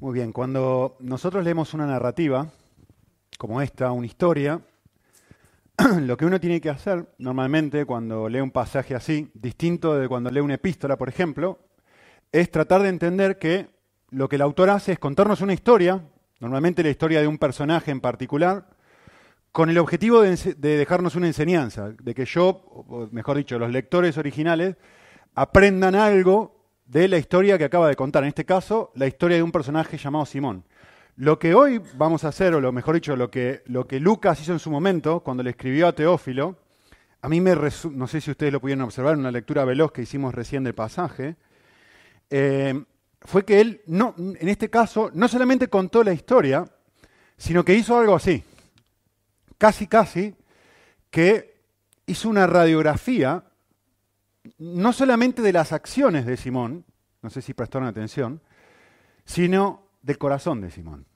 Muy bien, cuando nosotros leemos una narrativa, como esta, una historia, lo que uno tiene que hacer normalmente cuando lee un pasaje así, distinto de cuando lee una epístola, por ejemplo, es tratar de entender que lo que el autor hace es contarnos una historia, normalmente la historia de un personaje en particular, con el objetivo de, dejarnos una enseñanza, de que yo, o mejor dicho, los lectores originales, aprendan algo de la historia que acaba de contar, en este caso, la historia de un personaje llamado Simón. Lo que hoy vamos a hacer, o lo mejor dicho, lo que, lo que Lucas hizo en su momento, cuando le escribió a Teófilo, a mí me no sé si ustedes lo pudieron observar en una lectura veloz que hicimos recién del pasaje, eh, fue que él, no, en este caso, no solamente contó la historia, sino que hizo algo así, casi casi, que hizo una radiografía no solamente de las acciones de Simón, no sé si prestaron atención, sino del corazón de Simón.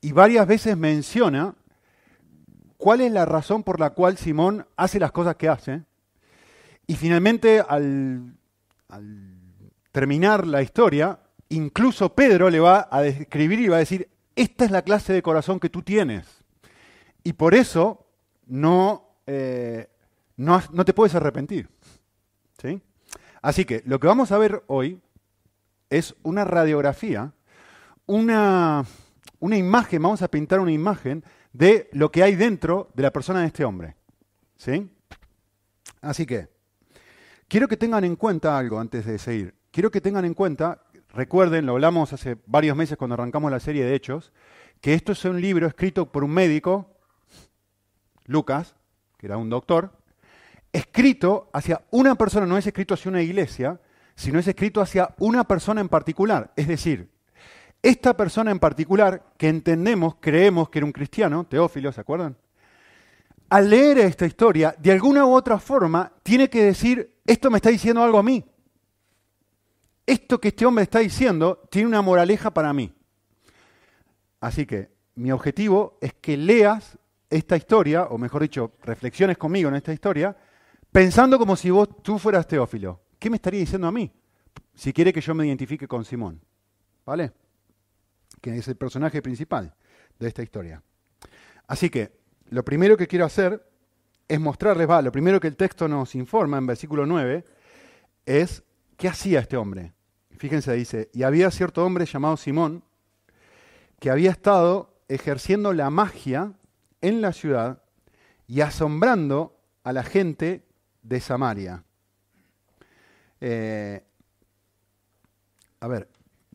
Y varias veces menciona cuál es la razón por la cual Simón hace las cosas que hace. Y finalmente, al, terminar la historia, incluso Pedro le va a describir y va a decir, esta es la clase de corazón que tú tienes. Y por eso no, eh, no te puedes arrepentir. ¿Sí? Así que lo que vamos a ver hoy es una radiografía, una, una imagen, vamos a pintar una imagen de lo que hay dentro de la persona de este hombre. ¿Sí? Así que, quiero que tengan en cuenta algo antes de seguir. Quiero que tengan en cuenta, recuerden, lo hablamos hace varios meses cuando arrancamos la serie de Hechos, que esto es un libro escrito por un médico, Lucas, que era un doctor, escrito hacia una persona, no es escrito hacia una iglesia, sino es escrito hacia una persona en particular. Es decir, esta persona en particular, que entendemos, creemos que era un cristiano, Teófilo, ¿se acuerdan? Al leer esta historia, de alguna u otra forma, tiene que decir, esto me está diciendo algo a mí. Esto que este hombre está diciendo tiene una moraleja para mí. Así que mi objetivo es que leas esta historia, o mejor dicho, reflexiones conmigo en esta historia, pensando como si vos, tú fueras Teófilo. ¿Qué me estaría diciendo a mí? Si quiere que yo me identifique con Simón. ¿Vale? Que es el personaje principal de esta historia. Así que, lo primero que quiero hacer es mostrarles, va, lo primero que el texto nos informa en versículo 9 es qué hacía este hombre. Fíjense, dice, y había cierto hombre llamado Simón que había estado ejerciendo la magia en la ciudad y asombrando a la gente de Samaria. Eh, a ver,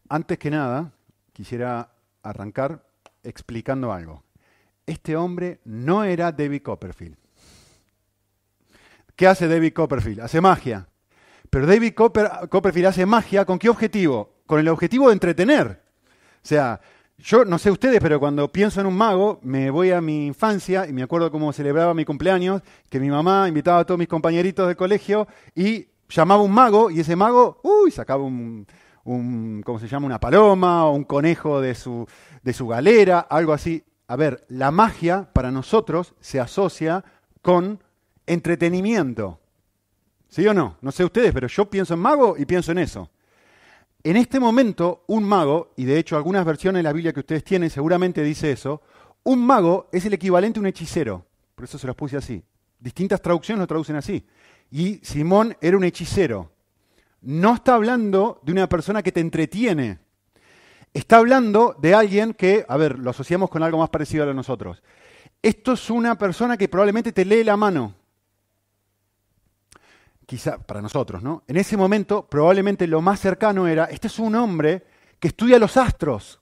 antes que nada, quisiera arrancar explicando algo. Este hombre no era David Copperfield. ¿Qué hace David Copperfield? Hace magia. Pero David Copperfield hace magia con qué objetivo? Con el objetivo de entretener. O sea, yo no sé ustedes, pero cuando pienso en un mago, me voy a mi infancia y me acuerdo cómo celebraba mi cumpleaños, que mi mamá invitaba a todos mis compañeritos del colegio y llamaba un mago y ese mago, uy, sacaba un, ¿cómo se llama? Una paloma o un conejo de su, de su galera, algo así. A ver, la magia para nosotros se asocia con entretenimiento. ¿Sí o no? No sé ustedes, pero yo pienso en mago y pienso en eso. En este momento, un mago, y de hecho algunas versiones de la Biblia que ustedes tienen seguramente dice eso, un mago es el equivalente a un hechicero. Por eso se los puse así. Distintas traducciones lo traducen así. Y Simón era un hechicero. No está hablando de una persona que te entretiene. Está hablando de alguien que, a ver, lo asociamos con algo más parecido a nosotros. Esto es una persona que probablemente te lee la mano quizá para nosotros, ¿no? En ese momento probablemente lo más cercano era, este es un hombre que estudia los astros.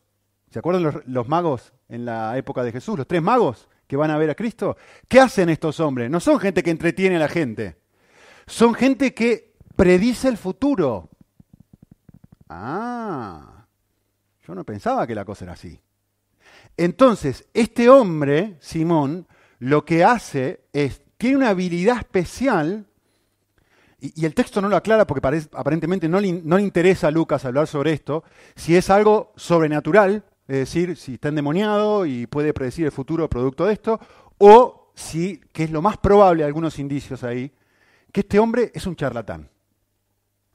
¿Se acuerdan los, magos en la época de Jesús? Los tres magos que van a ver a Cristo. ¿Qué hacen estos hombres? No son gente que entretiene a la gente. Son gente que predice el futuro. Ah, yo no pensaba que la cosa era así. Entonces, este hombre, Simón, lo que hace es, tiene una habilidad especial y, el texto no lo aclara porque aparentemente no le, no le interesa a Lucas hablar sobre esto, si es algo sobrenatural, es decir, si está endemoniado y puede predecir el futuro producto de esto, o si, que es lo más probable, algunos indicios ahí, que este hombre es un charlatán.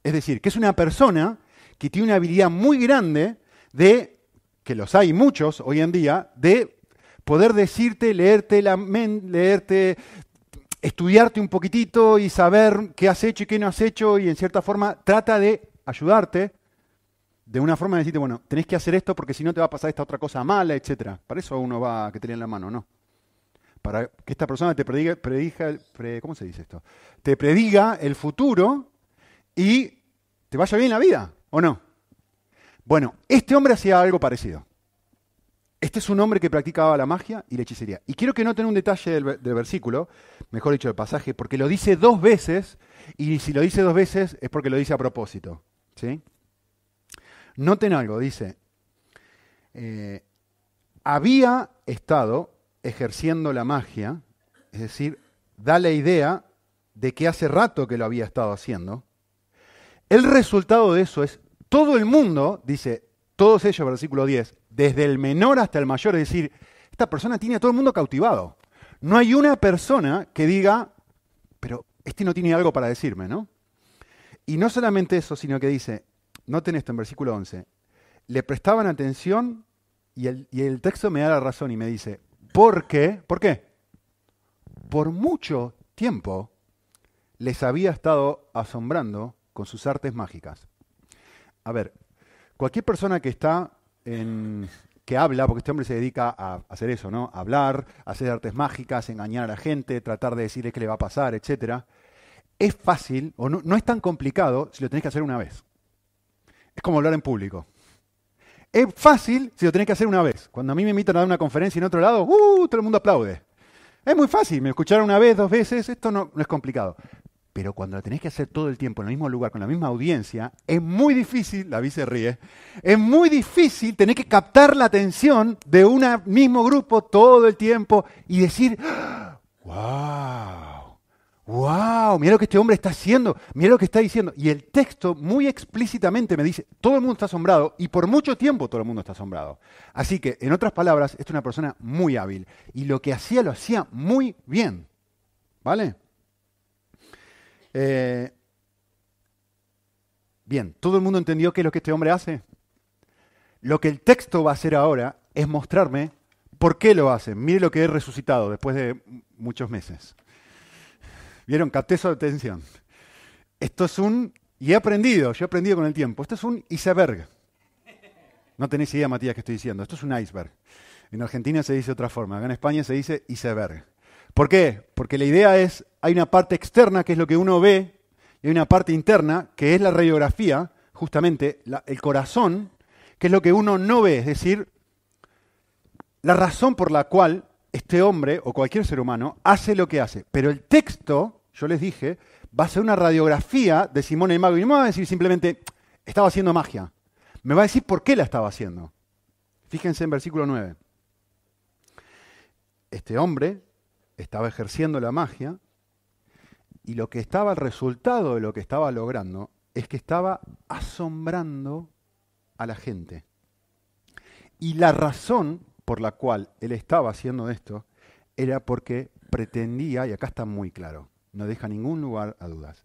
Es decir, que es una persona que tiene una habilidad muy grande de que los hay muchos hoy en día, de poder decirte, leerte la mente, leerte, estudiarte un poquitito y saber qué has hecho y qué no has hecho y en cierta forma trata de ayudarte de una forma de decirte, bueno, tenés que hacer esto porque si no te va a pasar esta otra cosa mala, etc. Para eso uno va a que te en la mano, ¿no? Para que esta persona te prediga, prediga ¿cómo se dice esto? Te prediga el futuro y te vaya bien la vida, ¿o no? Bueno, este hombre hacía algo parecido. Este es un hombre que practicaba la magia y la hechicería. Y quiero que noten un detalle del, versículo, mejor dicho, del pasaje, porque lo dice dos veces, y si lo dice dos veces es porque lo dice a propósito. ¿sí? Noten algo, dice, eh, había estado ejerciendo la magia, es decir, da la idea de que hace rato que lo había estado haciendo. El resultado de eso es, todo el mundo, dice, todos ellos, versículo 10, desde el menor hasta el mayor, es decir, esta persona tiene a todo el mundo cautivado. No hay una persona que diga, pero este no tiene algo para decirme, ¿no? Y no solamente eso, sino que dice, noten esto en versículo 11, le prestaban atención y el, texto me da la razón y me dice, ¿por qué? ¿Por qué? Por mucho tiempo les había estado asombrando con sus artes mágicas. A ver, cualquier persona que está que habla, porque este hombre se dedica a hacer eso, ¿no? hablar, hacer artes mágicas, engañar a la gente, tratar de decirle qué le va a pasar, etc. Es fácil, o no, no es tan complicado si lo tenés que hacer una vez. Es como hablar en público. Es fácil si lo tenés que hacer una vez. Cuando a mí me invitan a dar una conferencia en otro lado, ¡uh! todo el mundo aplaude. Es muy fácil, me escucharon una vez, dos veces, esto no, no es complicado. Pero cuando lo tenés que hacer todo el tiempo en el mismo lugar, con la misma audiencia, es muy difícil, la se ríe, es muy difícil tener que captar la atención de un mismo grupo todo el tiempo y decir, ¡wow! wow, mira lo que este hombre está haciendo, mira lo que está diciendo. Y el texto muy explícitamente me dice, todo el mundo está asombrado y por mucho tiempo todo el mundo está asombrado. Así que, en otras palabras, es una persona muy hábil y lo que hacía lo hacía muy bien. ¿Vale? Eh, bien, ¿todo el mundo entendió qué es lo que este hombre hace? Lo que el texto va a hacer ahora es mostrarme por qué lo hace. Mire lo que he resucitado después de muchos meses. ¿Vieron? Capté su atención. Esto es un, y he aprendido, yo he aprendido con el tiempo, esto es un iceberg. No tenéis idea, Matías, que estoy diciendo. Esto es un iceberg. En Argentina se dice de otra forma, acá en España se dice iceberg. ¿Por qué? Porque la idea es, hay una parte externa que es lo que uno ve, y hay una parte interna que es la radiografía, justamente el corazón, que es lo que uno no ve, es decir, la razón por la cual este hombre o cualquier ser humano hace lo que hace. Pero el texto, yo les dije, va a ser una radiografía de Simón el Mago. Y no me va a decir simplemente, estaba haciendo magia. Me va a decir por qué la estaba haciendo. Fíjense en versículo 9. Este hombre estaba ejerciendo la magia y lo que estaba, el resultado de lo que estaba logrando, es que estaba asombrando a la gente. Y la razón por la cual él estaba haciendo esto era porque pretendía, y acá está muy claro, no deja ningún lugar a dudas,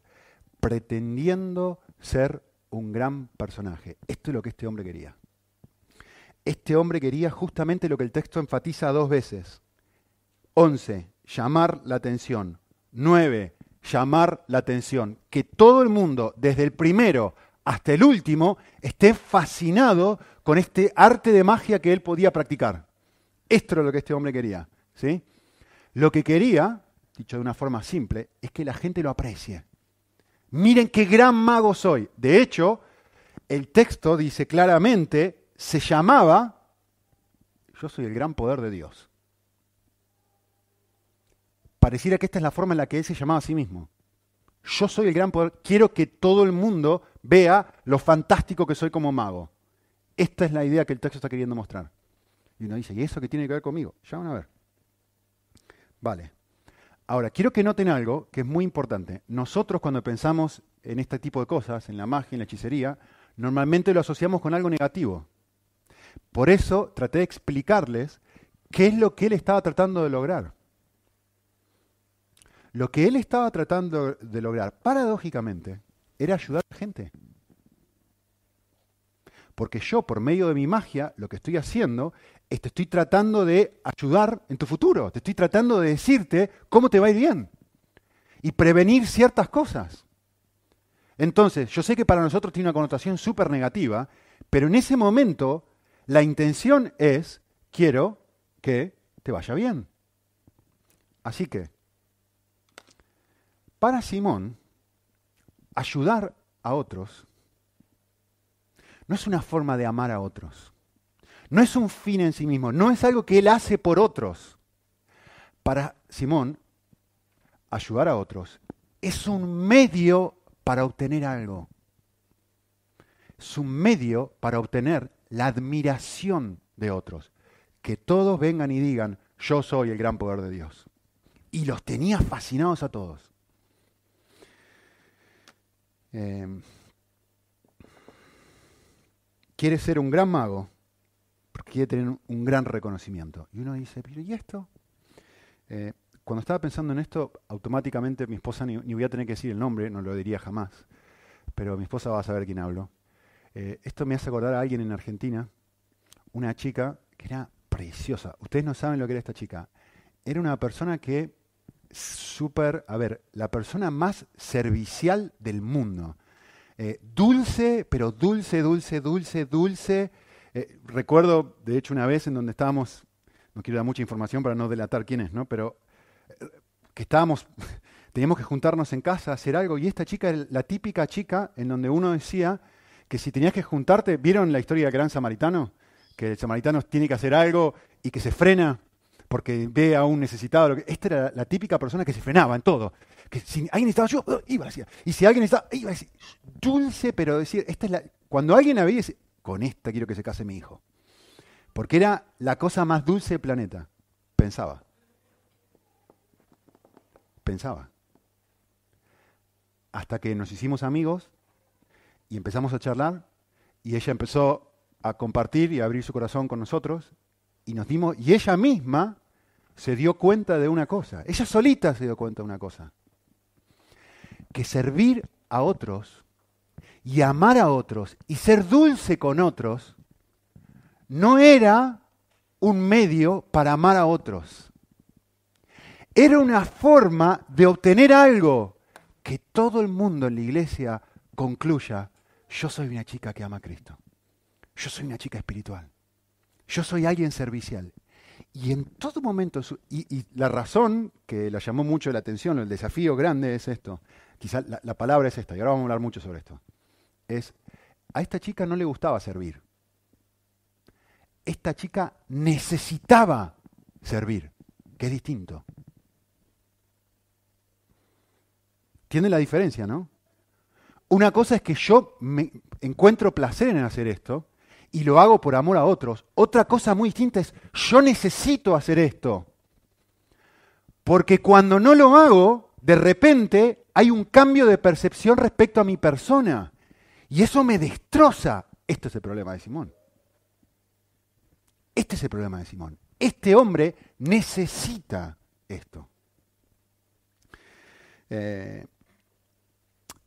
pretendiendo ser un gran personaje. Esto es lo que este hombre quería. Este hombre quería justamente lo que el texto enfatiza dos veces. 11. Llamar la atención. 9. Llamar la atención. Que todo el mundo, desde el primero hasta el último, esté fascinado con este arte de magia que él podía practicar. Esto es lo que este hombre quería. ¿sí? Lo que quería, dicho de una forma simple, es que la gente lo aprecie. Miren qué gran mago soy. De hecho, el texto dice claramente, se llamaba, yo soy el gran poder de Dios. Pareciera que esta es la forma en la que él se llamaba a sí mismo. Yo soy el gran poder, quiero que todo el mundo vea lo fantástico que soy como mago. Esta es la idea que el texto está queriendo mostrar. Y uno dice, ¿y eso qué tiene que ver conmigo? Ya van a ver. Vale. Ahora, quiero que noten algo que es muy importante. Nosotros cuando pensamos en este tipo de cosas, en la magia, en la hechicería, normalmente lo asociamos con algo negativo. Por eso traté de explicarles qué es lo que él estaba tratando de lograr. Lo que él estaba tratando de lograr, paradójicamente, era ayudar a la gente. Porque yo, por medio de mi magia, lo que estoy haciendo es te estoy tratando de ayudar en tu futuro. Te estoy tratando de decirte cómo te va a ir bien. Y prevenir ciertas cosas. Entonces, yo sé que para nosotros tiene una connotación súper negativa, pero en ese momento la intención es, quiero que te vaya bien. Así que, para Simón, ayudar a otros no es una forma de amar a otros. No es un fin en sí mismo, no es algo que él hace por otros. Para Simón, ayudar a otros es un medio para obtener algo. Es un medio para obtener la admiración de otros. Que todos vengan y digan, yo soy el gran poder de Dios. Y los tenía fascinados a todos. Eh, quiere ser un gran mago porque quiere tener un gran reconocimiento. Y uno dice, pero ¿y esto? Eh, cuando estaba pensando en esto, automáticamente mi esposa, ni, voy a tener que decir el nombre, no lo diría jamás, pero mi esposa va a saber quién hablo. Eh, esto me hace acordar a alguien en Argentina, una chica que era preciosa. Ustedes no saben lo que era esta chica. Era una persona que súper, a ver, la persona más servicial del mundo. Eh, dulce, pero dulce, dulce, dulce, dulce. Eh, recuerdo, de hecho, una vez en donde estábamos, no quiero dar mucha información para no delatar quién es, ¿no? Pero eh, que estábamos, teníamos que juntarnos en casa hacer algo y esta chica la típica chica en donde uno decía que si tenías que juntarte, ¿vieron la historia del gran samaritano? Que el samaritano tiene que hacer algo y que se frena porque ve a un necesitado. Esta era la típica persona que se frenaba en todo. Que si alguien estaba yo, oh, iba decir. Y si alguien estaba, iba decir, dulce, pero decir, esta es la. Cuando alguien la veía, con esta quiero que se case mi hijo. Porque era la cosa más dulce del planeta. Pensaba. Pensaba. Hasta que nos hicimos amigos y empezamos a charlar y ella empezó a compartir y a abrir su corazón con nosotros y nos dimos, y ella misma se dio cuenta de una cosa, ella solita se dio cuenta de una cosa, que servir a otros y amar a otros y ser dulce con otros no era un medio para amar a otros. Era una forma de obtener algo que todo el mundo en la iglesia concluya, yo soy una chica que ama a Cristo. Yo soy una chica espiritual. Yo soy alguien servicial. Y en todo momento, y, la razón que la llamó mucho la atención, el desafío grande es esto, quizá la, la, palabra es esta, y ahora vamos a hablar mucho sobre esto, es, a esta chica no le gustaba servir. Esta chica necesitaba servir, que es distinto. Tiene la diferencia, ¿no? Una cosa es que yo me encuentro placer en hacer esto, y lo hago por amor a otros. Otra cosa muy distinta es, yo necesito hacer esto. Porque cuando no lo hago, de repente hay un cambio de percepción respecto a mi persona. Y eso me destroza. Este es el problema de Simón. Este es el problema de Simón. Este hombre necesita esto. Eh,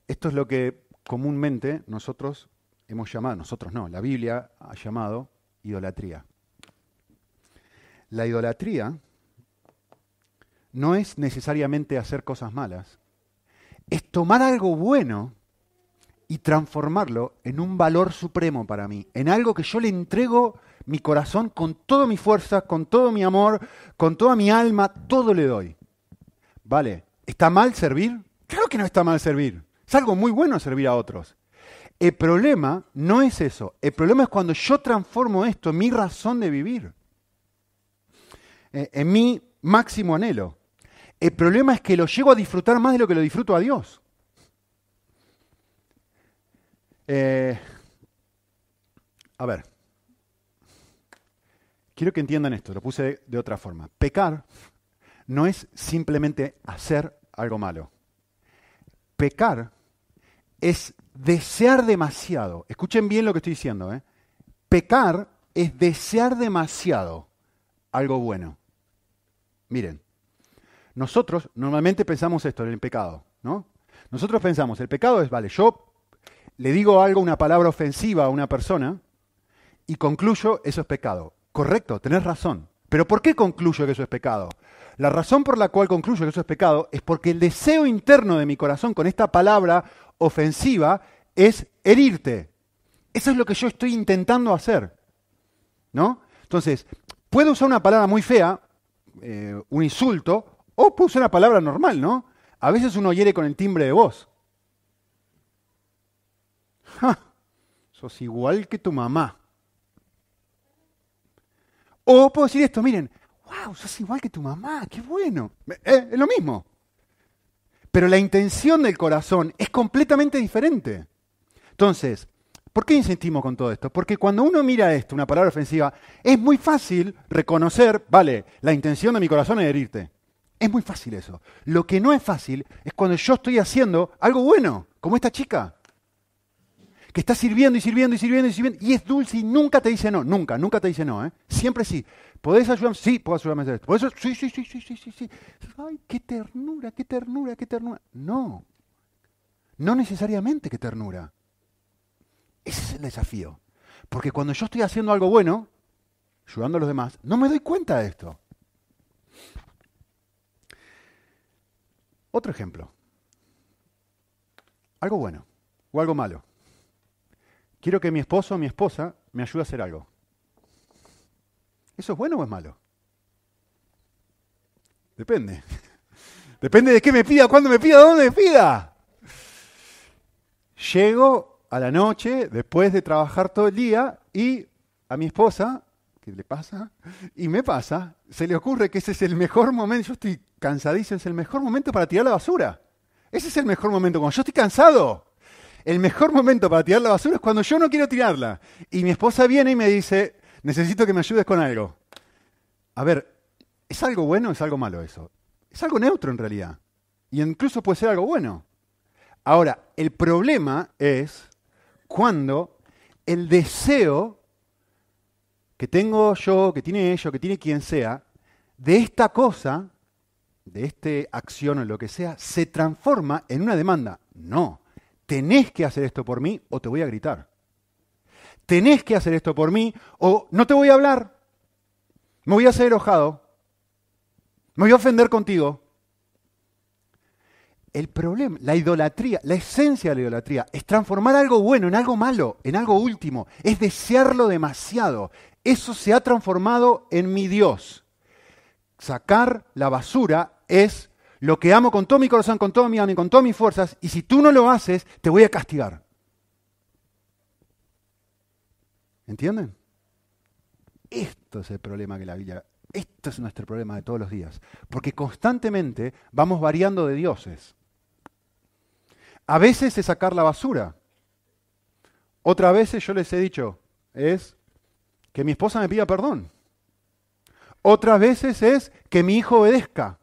esto es lo que comúnmente nosotros hemos llamado, nosotros no, la Biblia ha llamado idolatría. La idolatría no es necesariamente hacer cosas malas, es tomar algo bueno y transformarlo en un valor supremo para mí, en algo que yo le entrego mi corazón con toda mi fuerza, con todo mi amor, con toda mi alma, todo le doy. ¿Vale? ¿Está mal servir? Claro que no está mal servir. Es algo muy bueno servir a otros. El problema no es eso. El problema es cuando yo transformo esto en mi razón de vivir, eh, en mi máximo anhelo. El problema es que lo llego a disfrutar más de lo que lo disfruto a Dios. Eh, a ver, quiero que entiendan esto, lo puse de otra forma. Pecar no es simplemente hacer algo malo. Pecar es desear demasiado. Escuchen bien lo que estoy diciendo. ¿eh? Pecar es desear demasiado algo bueno. Miren, nosotros normalmente pensamos esto en el pecado, ¿no? Nosotros pensamos, el pecado es, vale, yo le digo algo, una palabra ofensiva a una persona, y concluyo, eso es pecado. Correcto, tenés razón. Pero ¿por qué concluyo que eso es pecado? La razón por la cual concluyo que eso es pecado es porque el deseo interno de mi corazón con esta palabra ofensiva es herirte. Eso es lo que yo estoy intentando hacer. ¿No? Entonces, puedo usar una palabra muy fea, eh, un insulto, o puedo usar una palabra normal, ¿no? A veces uno hiere con el timbre de voz. ¡Ja! Sos igual que tu mamá. O puedo decir esto, miren, wow, sos igual que tu mamá, qué bueno. Eh, es lo mismo. Pero la intención del corazón es completamente diferente. Entonces, ¿por qué insistimos con todo esto? Porque cuando uno mira esto, una palabra ofensiva, es muy fácil reconocer, vale, la intención de mi corazón es herirte. Es muy fácil eso. Lo que no es fácil es cuando yo estoy haciendo algo bueno, como esta chica que está sirviendo y sirviendo y sirviendo y sirviendo, y es dulce y nunca te dice no, nunca, nunca te dice no, ¿eh? Siempre sí. ¿Podés ayudarme? Sí, puedo ayudarme a hacer esto. ¿Podés? Sí, sí, sí, sí, sí, sí, sí. Ay, qué ternura, qué ternura, qué ternura. No, no necesariamente qué ternura. Ese es el desafío. Porque cuando yo estoy haciendo algo bueno, ayudando a los demás, no me doy cuenta de esto. Otro ejemplo. Algo bueno o algo malo. Quiero que mi esposo o mi esposa me ayude a hacer algo. ¿Eso es bueno o es malo? Depende. Depende de qué me pida, cuándo me pida, dónde me pida. Llego a la noche, después de trabajar todo el día, y a mi esposa, ¿qué le pasa? Y me pasa, se le ocurre que ese es el mejor momento, yo estoy cansadísimo, es el mejor momento para tirar la basura. Ese es el mejor momento, cuando yo estoy cansado. El mejor momento para tirar la basura es cuando yo no quiero tirarla. Y mi esposa viene y me dice, necesito que me ayudes con algo. A ver, ¿es algo bueno o es algo malo eso? Es algo neutro en realidad. Y incluso puede ser algo bueno. Ahora, el problema es cuando el deseo que tengo yo, que tiene ellos, que tiene quien sea, de esta cosa, de esta acción o lo que sea, se transforma en una demanda. No tenés que hacer esto por mí o te voy a gritar. Tenés que hacer esto por mí o no te voy a hablar. Me voy a hacer enojado. Me voy a ofender contigo. El problema, la idolatría, la esencia de la idolatría es transformar algo bueno en algo malo, en algo último. Es desearlo demasiado. Eso se ha transformado en mi Dios. Sacar la basura es lo que amo con todo mi corazón, con todo mi alma y con todas mis fuerzas, y si tú no lo haces, te voy a castigar. ¿Entienden? Esto es el problema que la Biblia, esto es nuestro problema de todos los días, porque constantemente vamos variando de dioses. A veces es sacar la basura. Otras veces yo les he dicho, es que mi esposa me pida perdón. Otras veces es que mi hijo obedezca.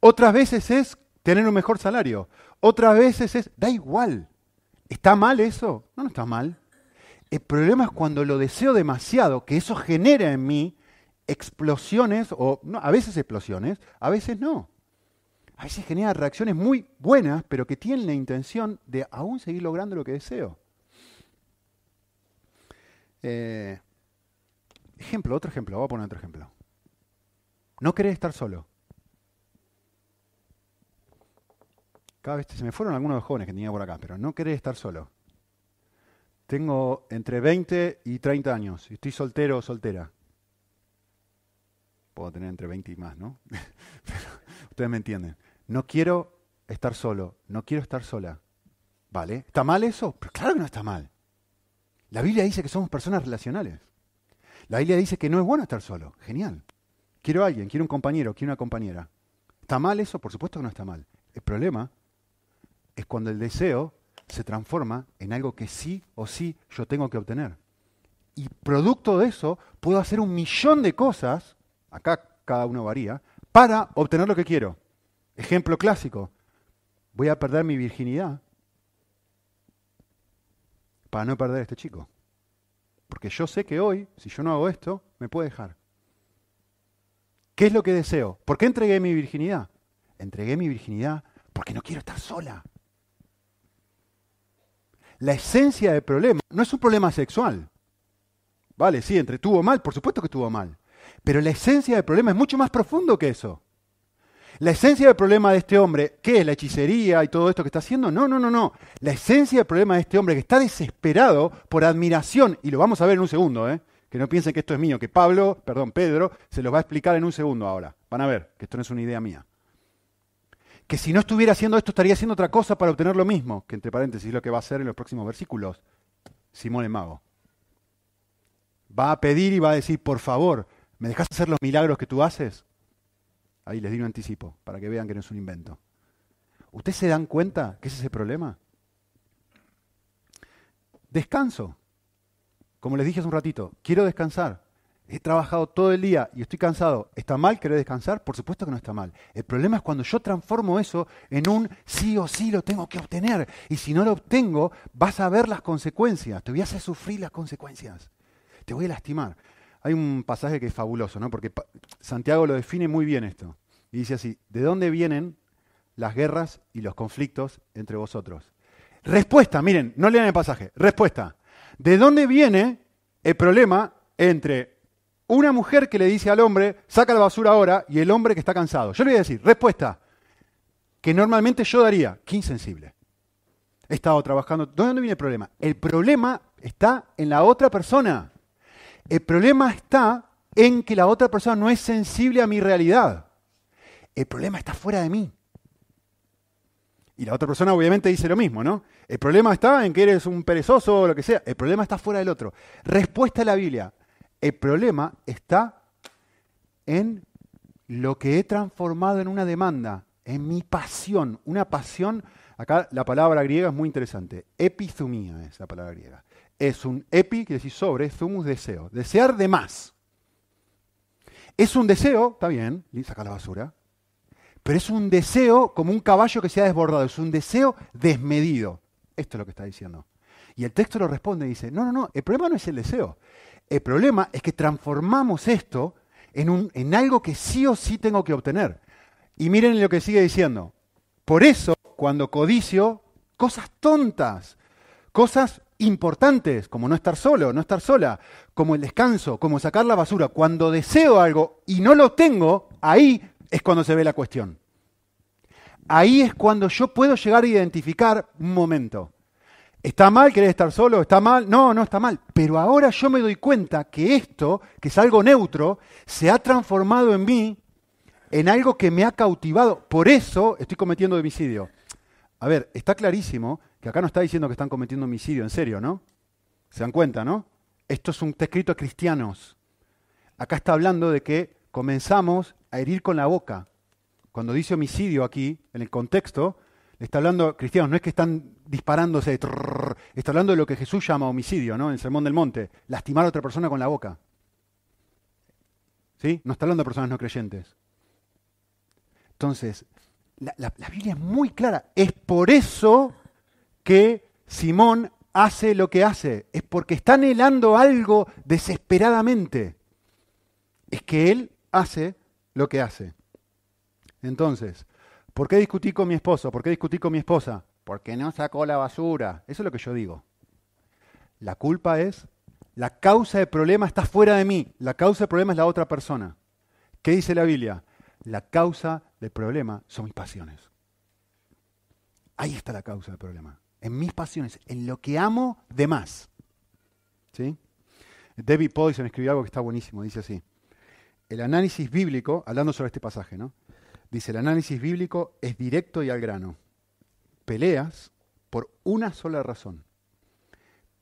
Otras veces es tener un mejor salario. Otras veces es, da igual. ¿Está mal eso? No, no está mal. El problema es cuando lo deseo demasiado, que eso genera en mí explosiones, o no, a veces explosiones, a veces no. A veces genera reacciones muy buenas, pero que tienen la intención de aún seguir logrando lo que deseo. Eh, ejemplo, otro ejemplo, voy a poner otro ejemplo. No querés estar solo. Cada vez se me fueron algunos de jóvenes que tenía por acá, pero no querés estar solo. Tengo entre 20 y 30 años y estoy soltero o soltera. Puedo tener entre 20 y más, ¿no? ustedes me entienden. No quiero estar solo, no quiero estar sola. ¿Vale? ¿Está mal eso? Pero claro que no está mal. La Biblia dice que somos personas relacionales. La Biblia dice que no es bueno estar solo. Genial. Quiero a alguien, quiero un compañero, quiero una compañera. ¿Está mal eso? Por supuesto que no está mal. El problema es cuando el deseo se transforma en algo que sí o sí yo tengo que obtener. Y producto de eso puedo hacer un millón de cosas, acá cada uno varía, para obtener lo que quiero. Ejemplo clásico, voy a perder mi virginidad para no perder a este chico. Porque yo sé que hoy, si yo no hago esto, me puede dejar. ¿Qué es lo que deseo? ¿Por qué entregué mi virginidad? Entregué mi virginidad porque no quiero estar sola la esencia del problema no es un problema sexual. Vale, sí, entre tuvo mal, por supuesto que tuvo mal. Pero la esencia del problema es mucho más profundo que eso. La esencia del problema de este hombre, ¿qué es la hechicería y todo esto que está haciendo? No, no, no, no. La esencia del problema de este hombre que está desesperado por admiración, y lo vamos a ver en un segundo, ¿eh? que no piensen que esto es mío, que Pablo, perdón, Pedro, se lo va a explicar en un segundo ahora. Van a ver que esto no es una idea mía. Que si no estuviera haciendo esto, estaría haciendo otra cosa para obtener lo mismo, que entre paréntesis es lo que va a hacer en los próximos versículos. Simón el mago. Va a pedir y va a decir, por favor, ¿me dejas hacer los milagros que tú haces? Ahí les di un anticipo, para que vean que no es un invento. ¿Ustedes se dan cuenta que ese es el problema? Descanso. Como les dije hace un ratito, quiero descansar. He trabajado todo el día y estoy cansado. ¿Está mal querer descansar? Por supuesto que no está mal. El problema es cuando yo transformo eso en un sí o sí lo tengo que obtener. Y si no lo obtengo, vas a ver las consecuencias. Te voy a hacer sufrir las consecuencias. Te voy a lastimar. Hay un pasaje que es fabuloso, ¿no? Porque Santiago lo define muy bien esto. Y dice así, ¿de dónde vienen las guerras y los conflictos entre vosotros? Respuesta, miren, no lean el pasaje. Respuesta. ¿De dónde viene el problema entre una mujer que le dice al hombre, saca la basura ahora, y el hombre que está cansado? Yo le voy a decir, respuesta, que normalmente yo daría, qué insensible. He estado trabajando. ¿De dónde viene el problema? El problema está en la otra persona. El problema está en que la otra persona no es sensible a mi realidad. El problema está fuera de mí. Y la otra persona obviamente dice lo mismo, ¿no? El problema está en que eres un perezoso o lo que sea. El problema está fuera del otro. Respuesta a la Biblia. El problema está en lo que he transformado en una demanda, en mi pasión. Una pasión, acá la palabra griega es muy interesante. Epizumía es la palabra griega. Es un epi, quiere decir sobre, zumus, deseo. Desear de más. Es un deseo, está bien, saca la basura, pero es un deseo como un caballo que se ha desbordado, es un deseo desmedido. Esto es lo que está diciendo. Y el texto lo responde y dice, no, no, no, el problema no es el deseo. El problema es que transformamos esto en, un, en algo que sí o sí tengo que obtener. Y miren lo que sigue diciendo. Por eso, cuando codicio cosas tontas, cosas importantes, como no estar solo, no estar sola, como el descanso, como sacar la basura, cuando deseo algo y no lo tengo, ahí es cuando se ve la cuestión. Ahí es cuando yo puedo llegar a identificar un momento. ¿Está mal querer estar solo? ¿Está mal? No, no está mal. Pero ahora yo me doy cuenta que esto, que es algo neutro, se ha transformado en mí en algo que me ha cautivado. Por eso estoy cometiendo homicidio. A ver, está clarísimo que acá no está diciendo que están cometiendo homicidio, en serio, ¿no? ¿Se dan cuenta, no? Esto es un escrito a cristianos. Acá está hablando de que comenzamos a herir con la boca. Cuando dice homicidio aquí, en el contexto, está hablando, cristianos, no es que están disparándose, está hablando de lo que Jesús llama homicidio, ¿no? En el Sermón del Monte, lastimar a otra persona con la boca. ¿Sí? No está hablando de personas no creyentes. Entonces, la, la Biblia es muy clara. Es por eso que Simón hace lo que hace. Es porque está anhelando algo desesperadamente. Es que él hace lo que hace. Entonces, ¿por qué discutí con mi esposo? ¿Por qué discutí con mi esposa? Porque no sacó la basura. Eso es lo que yo digo. La culpa es, la causa del problema está fuera de mí. La causa del problema es la otra persona. ¿Qué dice la Biblia? La causa del problema son mis pasiones. Ahí está la causa del problema. En mis pasiones, en lo que amo de más. ¿Sí? David Poison escribió algo que está buenísimo. Dice así el análisis bíblico, hablando sobre este pasaje, ¿no? Dice, el análisis bíblico es directo y al grano. Peleas por una sola razón.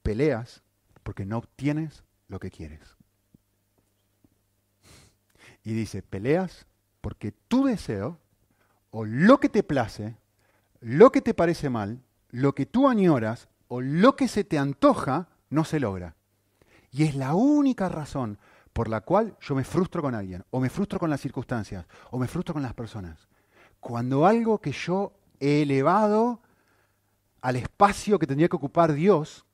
Peleas porque no obtienes lo que quieres. Y dice, peleas porque tu deseo o lo que te place, lo que te parece mal, lo que tú añoras o lo que se te antoja, no se logra. Y es la única razón por la cual yo me frustro con alguien, o me frustro con las circunstancias, o me frustro con las personas. Cuando algo que yo he elevado al espacio que tendría que ocupar Dios,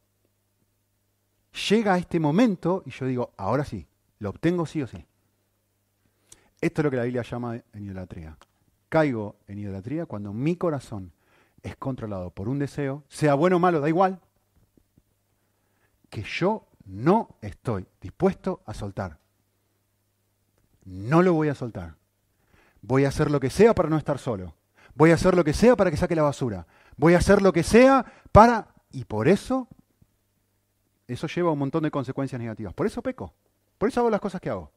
llega a este momento y yo digo, ahora sí, lo obtengo sí o sí. Esto es lo que la Biblia llama en idolatría. Caigo en idolatría cuando mi corazón es controlado por un deseo, sea bueno o malo, da igual, que yo no estoy dispuesto a soltar. No lo voy a soltar. Voy a hacer lo que sea para no estar solo. Voy a hacer lo que sea para que saque la basura. Voy a hacer lo que sea para... Y por eso, eso lleva un montón de consecuencias negativas. Por eso peco. Por eso hago las cosas que hago.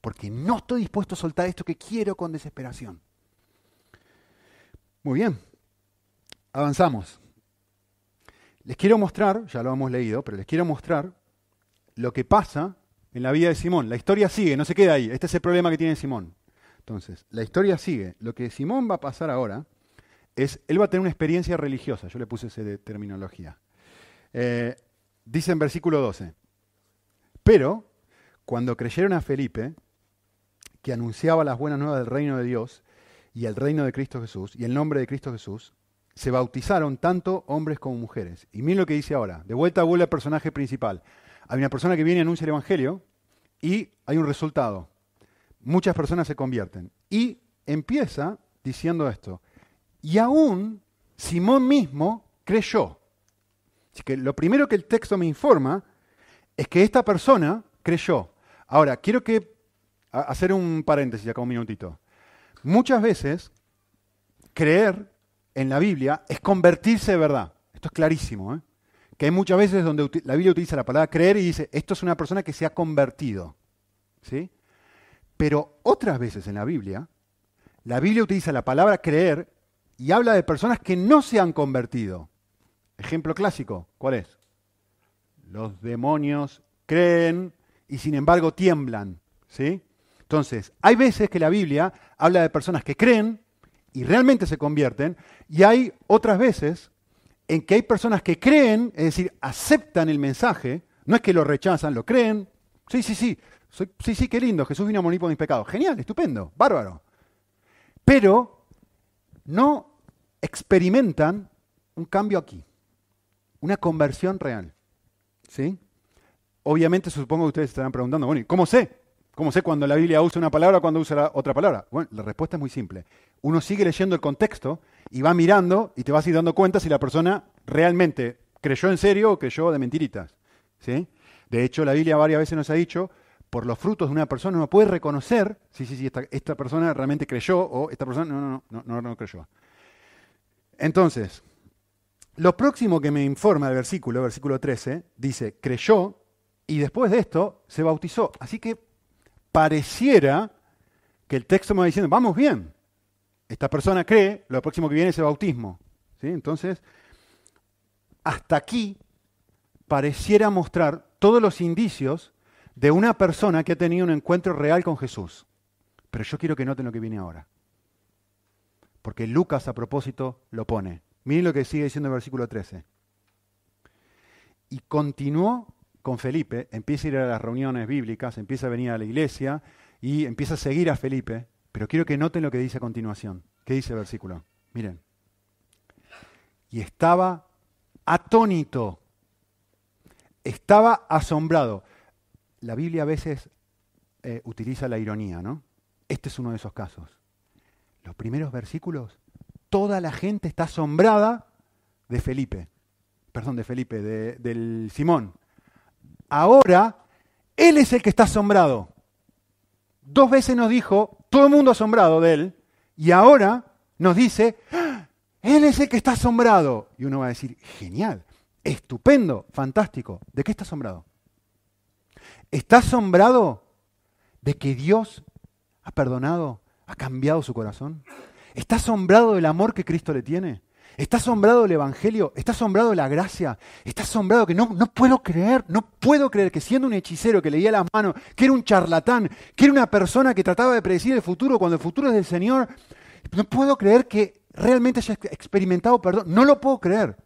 Porque no estoy dispuesto a soltar esto que quiero con desesperación. Muy bien. Avanzamos. Les quiero mostrar, ya lo hemos leído, pero les quiero mostrar lo que pasa en la vida de Simón. La historia sigue, no se queda ahí. Este es el problema que tiene Simón. Entonces, la historia sigue. Lo que Simón va a pasar ahora es, él va a tener una experiencia religiosa. Yo le puse esa de terminología. Eh, dice en versículo 12, pero cuando creyeron a Felipe, que anunciaba las buenas nuevas del reino de Dios y el reino de Cristo Jesús y el nombre de Cristo Jesús, se bautizaron tanto hombres como mujeres. Y miren lo que dice ahora. De vuelta vuelve al personaje principal. Hay una persona que viene y anuncia el Evangelio y hay un resultado. Muchas personas se convierten. Y empieza diciendo esto. Y aún Simón mismo creyó. Así que lo primero que el texto me informa es que esta persona creyó. Ahora, quiero que hacer un paréntesis acá un minutito. Muchas veces creer en la Biblia es convertirse de verdad. Esto es clarísimo. ¿eh? Que hay muchas veces donde la Biblia utiliza la palabra creer y dice, esto es una persona que se ha convertido. ¿Sí? Pero otras veces en la Biblia, la Biblia utiliza la palabra creer y habla de personas que no se han convertido. Ejemplo clásico, ¿cuál es? Los demonios creen y sin embargo tiemblan. ¿Sí? Entonces, hay veces que la Biblia habla de personas que creen y realmente se convierten, y hay otras veces en que hay personas que creen, es decir, aceptan el mensaje, no es que lo rechazan, lo creen. Sí, sí, sí, sí, sí, qué lindo, Jesús vino a morir por mis pecados. Genial, estupendo, bárbaro. Pero no experimentan un cambio aquí, una conversión real. ¿Sí? Obviamente supongo que ustedes estarán preguntando, bueno, ¿y cómo sé? ¿Cómo sé cuando la Biblia usa una palabra o cuando usa otra palabra? Bueno, la respuesta es muy simple. Uno sigue leyendo el contexto y va mirando y te vas a ir dando cuenta si la persona realmente creyó en serio o creyó de mentiritas. ¿sí? De hecho, la Biblia varias veces nos ha dicho, por los frutos de una persona uno puede reconocer, sí, sí, sí, esta, persona realmente creyó o esta persona no, no, no, no, no creyó. Entonces, lo próximo que me informa el versículo, versículo 13, dice, creyó y después de esto se bautizó. Así que pareciera que el texto me va diciendo, vamos bien, esta persona cree, lo próximo que viene es el bautismo. ¿sí? Entonces, hasta aquí pareciera mostrar todos los indicios de una persona que ha tenido un encuentro real con Jesús. Pero yo quiero que noten lo que viene ahora. Porque Lucas a propósito lo pone. Miren lo que sigue diciendo el versículo 13. Y continuó con Felipe, empieza a ir a las reuniones bíblicas, empieza a venir a la iglesia y empieza a seguir a Felipe, pero quiero que noten lo que dice a continuación. ¿Qué dice el versículo? Miren. Y estaba atónito, estaba asombrado. La Biblia a veces eh, utiliza la ironía, ¿no? Este es uno de esos casos. Los primeros versículos, toda la gente está asombrada de Felipe, perdón, de Felipe, de, del Simón. Ahora, Él es el que está asombrado. Dos veces nos dijo, todo el mundo asombrado de Él, y ahora nos dice, ¡Ah! Él es el que está asombrado. Y uno va a decir, genial, estupendo, fantástico. ¿De qué está asombrado? ¿Está asombrado de que Dios ha perdonado, ha cambiado su corazón? ¿Está asombrado del amor que Cristo le tiene? ¿Está asombrado del Evangelio? ¿Está asombrado la gracia? ¿Está asombrado que no, no puedo creer, no puedo creer que siendo un hechicero que leía las manos, que era un charlatán, que era una persona que trataba de predecir el futuro cuando el futuro es del Señor, no puedo creer que realmente haya experimentado perdón. No lo puedo creer.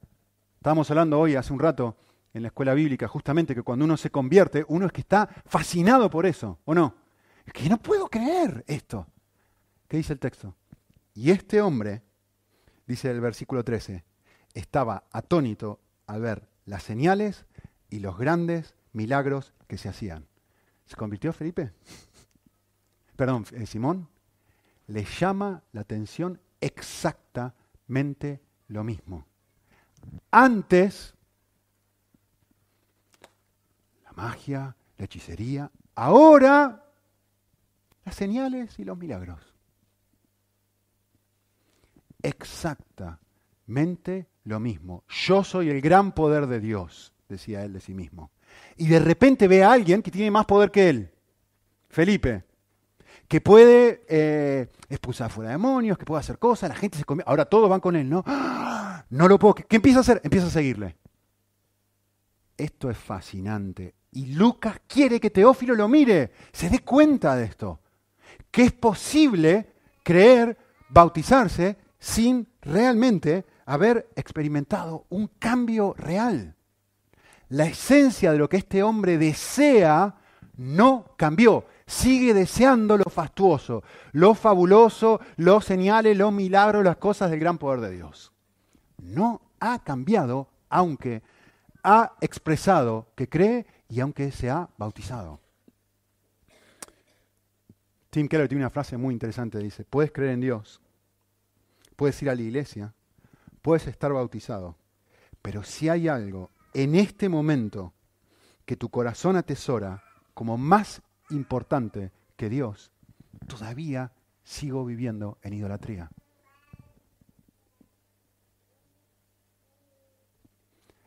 Estábamos hablando hoy, hace un rato, en la escuela bíblica, justamente que cuando uno se convierte, uno es que está fascinado por eso, ¿o no? Es que no puedo creer esto. ¿Qué dice el texto? Y este hombre dice el versículo 13, estaba atónito al ver las señales y los grandes milagros que se hacían. ¿Se convirtió Felipe? Perdón, eh, Simón. Le llama la atención exactamente lo mismo. Antes, la magia, la hechicería, ahora las señales y los milagros. Exactamente lo mismo. Yo soy el gran poder de Dios, decía él de sí mismo. Y de repente ve a alguien que tiene más poder que él, Felipe, que puede eh, expulsar fuera demonios, que puede hacer cosas, la gente se come. Ahora todos van con él, ¿no? No lo puedo. ¿Qué empieza a hacer? Empieza a seguirle. Esto es fascinante. Y Lucas quiere que Teófilo lo mire, se dé cuenta de esto. Que es posible creer, bautizarse, sin realmente haber experimentado un cambio real. La esencia de lo que este hombre desea no cambió. Sigue deseando lo fastuoso, lo fabuloso, los señales, los milagros, las cosas del gran poder de Dios. No ha cambiado, aunque ha expresado que cree y aunque se ha bautizado. Tim Keller tiene una frase muy interesante, dice, puedes creer en Dios, puedes ir a la iglesia, puedes estar bautizado, pero si hay algo en este momento que tu corazón atesora como más importante que Dios, todavía sigo viviendo en idolatría.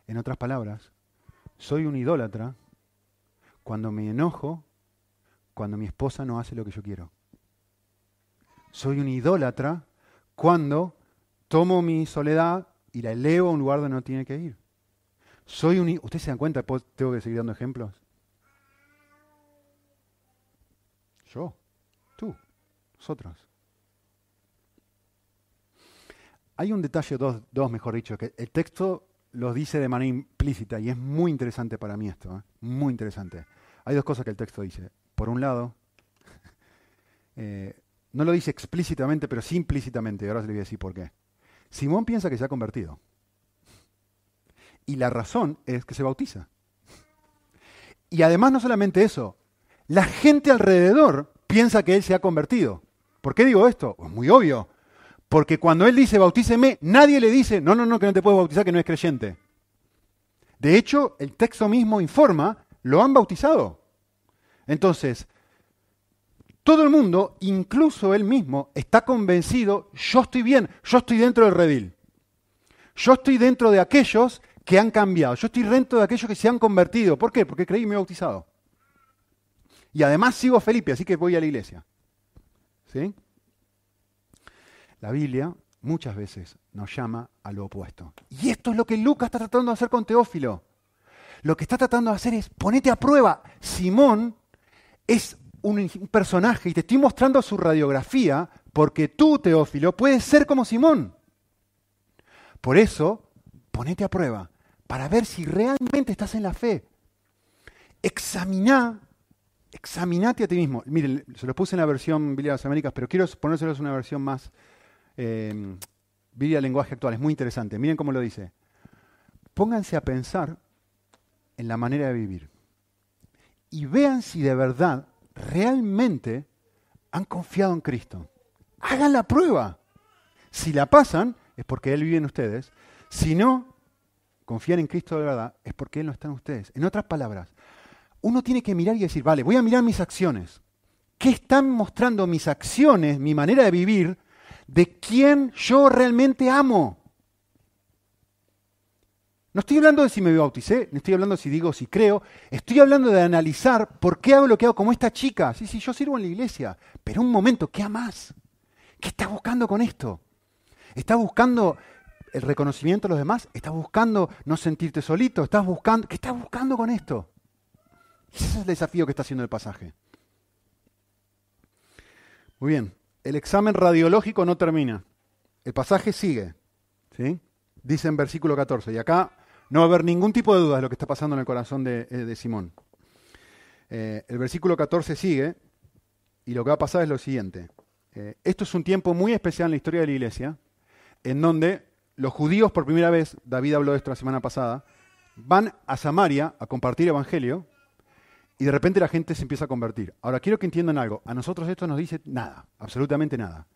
En otras palabras, soy un idólatra cuando me enojo, cuando mi esposa no hace lo que yo quiero. Soy un idólatra cuando tomo mi soledad y la elevo a un lugar donde no tiene que ir. Soy un... ¿Ustedes se dan cuenta? Tengo que seguir dando ejemplos. Yo, tú, nosotros. Hay un detalle, dos, dos mejor dicho, que el texto los dice de manera implícita y es muy interesante para mí esto, ¿eh? muy interesante. Hay dos cosas que el texto dice. Por un lado, eh, no lo dice explícitamente, pero sí implícitamente, ahora se le voy a decir por qué. Simón piensa que se ha convertido. Y la razón es que se bautiza. Y además no solamente eso, la gente alrededor piensa que él se ha convertido. ¿Por qué digo esto? Pues muy obvio. Porque cuando él dice bautíceme, nadie le dice, no, no, no, que no te puedes bautizar, que no es creyente. De hecho, el texto mismo informa, lo han bautizado. Entonces, todo el mundo, incluso él mismo, está convencido, yo estoy bien, yo estoy dentro del redil. Yo estoy dentro de aquellos que han cambiado, yo estoy dentro de aquellos que se han convertido. ¿Por qué? Porque creí y me he bautizado. Y además sigo a Felipe, así que voy a la iglesia. ¿Sí? La Biblia muchas veces nos llama a lo opuesto. Y esto es lo que Lucas está tratando de hacer con Teófilo. Lo que está tratando de hacer es ponete a prueba. Simón es un personaje y te estoy mostrando su radiografía porque tú, Teófilo, puedes ser como Simón. Por eso, ponete a prueba para ver si realmente estás en la fe. Examiná, examinate a ti mismo. Miren, se lo puse en la versión Biblia de las Américas, pero quiero ponérselos en una versión más eh, Biblia lenguaje actual. Es muy interesante. Miren cómo lo dice. Pónganse a pensar en la manera de vivir y vean si de verdad, realmente han confiado en Cristo. Hagan la prueba. Si la pasan, es porque Él vive en ustedes. Si no, confían en Cristo de verdad, es porque Él no está en ustedes. En otras palabras, uno tiene que mirar y decir, vale, voy a mirar mis acciones. ¿Qué están mostrando mis acciones, mi manera de vivir, de quién yo realmente amo? No estoy hablando de si me bauticé, no estoy hablando de si digo si creo, estoy hablando de analizar por qué hago lo que hago como esta chica. Sí, sí, yo sirvo en la iglesia, pero un momento, ¿qué amas? ¿Qué estás buscando con esto? ¿Estás buscando el reconocimiento de los demás? ¿Estás buscando no sentirte solito? ¿Estás buscando, ¿Qué estás buscando con esto? Ese es el desafío que está haciendo el pasaje. Muy bien, el examen radiológico no termina. El pasaje sigue. ¿sí? Dice en versículo 14, y acá no va a haber ningún tipo de duda de lo que está pasando en el corazón de, eh, Simón. Eh, el versículo 14 sigue y lo que va a pasar es lo siguiente. Eh, esto es un tiempo muy especial en la historia de la iglesia, en donde los judíos por primera vez, David habló de esto la semana pasada, van a Samaria a compartir evangelio y de repente la gente se empieza a convertir. Ahora quiero que entiendan algo, a nosotros esto nos dice nada, absolutamente nada.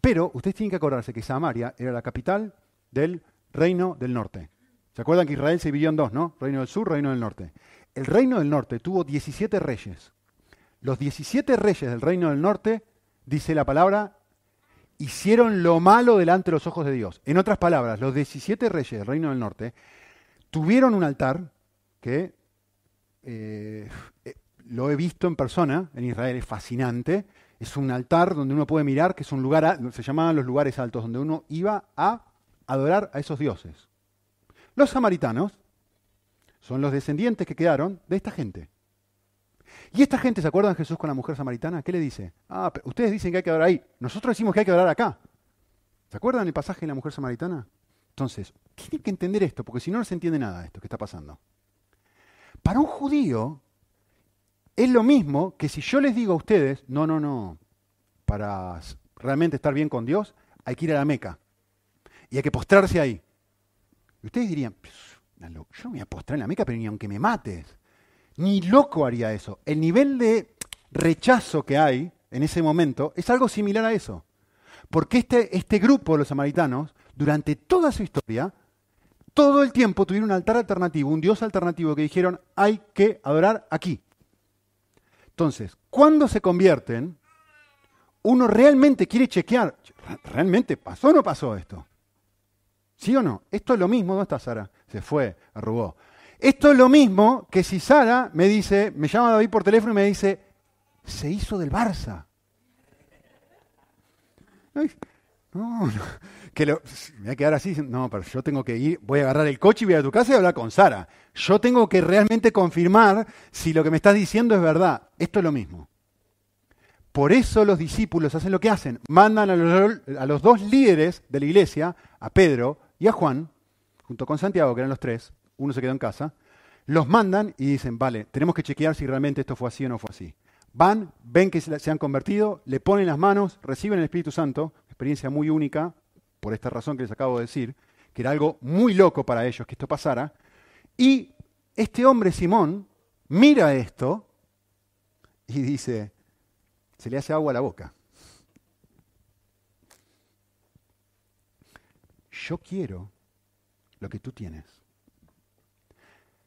Pero ustedes tienen que acordarse que Samaria era la capital del reino del norte. ¿Se acuerdan que Israel se dividió en dos, no? Reino del sur, reino del norte. el reino del norte tuvo 17 reyes. Los 17 reyes del reino del norte, dice la palabra, hicieron lo malo delante de los ojos de Dios. En otras palabras, los 17 reyes del reino del norte tuvieron un altar que eh, eh, lo he visto en persona en Israel, es fascinante. Es un altar donde uno puede mirar, que es un lugar, se llamaban los lugares altos, donde uno iba a adorar a esos dioses. Los samaritanos son los descendientes que quedaron de esta gente. Y esta gente, ¿se acuerdan Jesús con la mujer samaritana? ¿Qué le dice? Ah, ustedes dicen que hay que adorar ahí. Nosotros decimos que hay que adorar acá. ¿Se acuerdan el pasaje de la mujer samaritana? Entonces, tienen que entender esto, porque si no, no se entiende nada de esto que está pasando. Para un judío, es lo mismo que si yo les digo a ustedes, no, no, no, para realmente estar bien con Dios, hay que ir a la Meca. Y hay que postrarse ahí. Y ustedes dirían, yo me voy a postrar en la Meca, pero ni aunque me mates. Ni loco haría eso. El nivel de rechazo que hay en ese momento es algo similar a eso. Porque este, este grupo, los samaritanos, durante toda su historia, todo el tiempo tuvieron un altar alternativo, un dios alternativo que dijeron, hay que adorar aquí. Entonces, cuando se convierten, uno realmente quiere chequear, ¿realmente pasó o no pasó esto? ¿Sí o no? Esto es lo mismo, ¿dónde está Sara? Se fue, arrugó. Esto es lo mismo que si Sara me dice, me llama David por teléfono y me dice, se hizo del Barça. No, no, que me voy a quedar así, no, pero yo tengo que ir, voy a agarrar el coche y voy a tu casa y hablar con Sara. Yo tengo que realmente confirmar si lo que me estás diciendo es verdad. Esto es lo mismo. Por eso los discípulos hacen lo que hacen, mandan a los dos líderes de la iglesia, a Pedro y a Juan, junto con Santiago, que eran los tres, uno se quedó en casa, los mandan y dicen, vale, tenemos que chequear si realmente esto fue así o no fue así. Van, ven que se han convertido, le ponen las manos, reciben el Espíritu Santo, experiencia muy única, por esta razón que les acabo de decir, que era algo muy loco para ellos que esto pasara, y este hombre Simón mira esto y dice, se le hace agua a la boca. Yo quiero lo que tú tienes.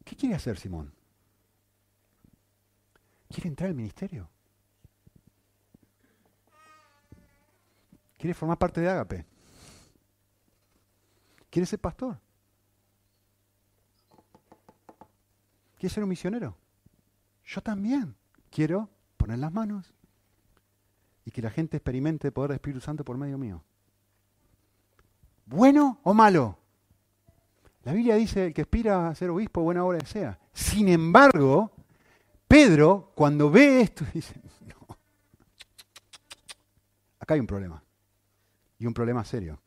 ¿Qué quiere hacer Simón? ¿Quiere entrar al ministerio? ¿Quiere formar parte de Ágape? ¿Quiere ser pastor? ¿Quiere ser un misionero? Yo también quiero poner las manos y que la gente experimente el poder del Espíritu Santo por medio mío. ¿Bueno o malo? La Biblia dice, el que aspira a ser obispo, buena obra sea. Sin embargo, Pedro, cuando ve esto, dice, no, acá hay un problema. Y un problema serio.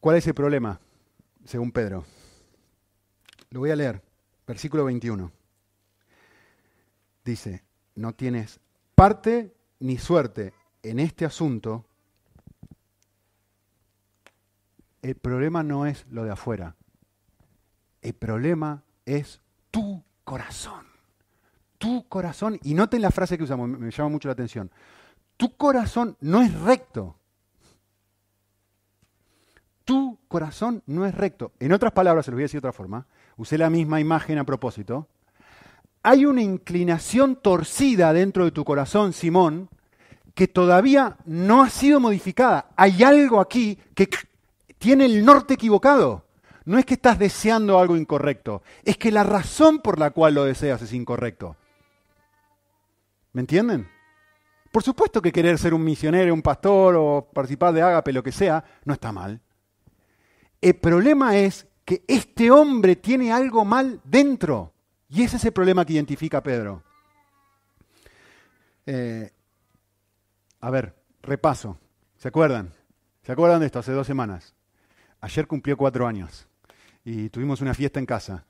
¿Cuál es el problema, según Pedro? Lo voy a leer, versículo 21. Dice, no tienes parte ni suerte en este asunto. El problema no es lo de afuera. El problema es tu corazón. Tu corazón, y noten la frase que usamos, me llama mucho la atención. Tu corazón no es recto tu corazón no es recto. En otras palabras, se lo voy a decir de otra forma, usé la misma imagen a propósito. Hay una inclinación torcida dentro de tu corazón, Simón, que todavía no ha sido modificada. Hay algo aquí que tiene el norte equivocado. No es que estás deseando algo incorrecto, es que la razón por la cual lo deseas es incorrecto. ¿Me entienden? Por supuesto que querer ser un misionero, un pastor o participar de Ágape, lo que sea, no está mal. El problema es que este hombre tiene algo mal dentro. Y ese es el problema que identifica Pedro. Eh, a ver, repaso. ¿Se acuerdan? ¿Se acuerdan de esto? Hace dos semanas. Ayer cumplió cuatro años y tuvimos una fiesta en casa.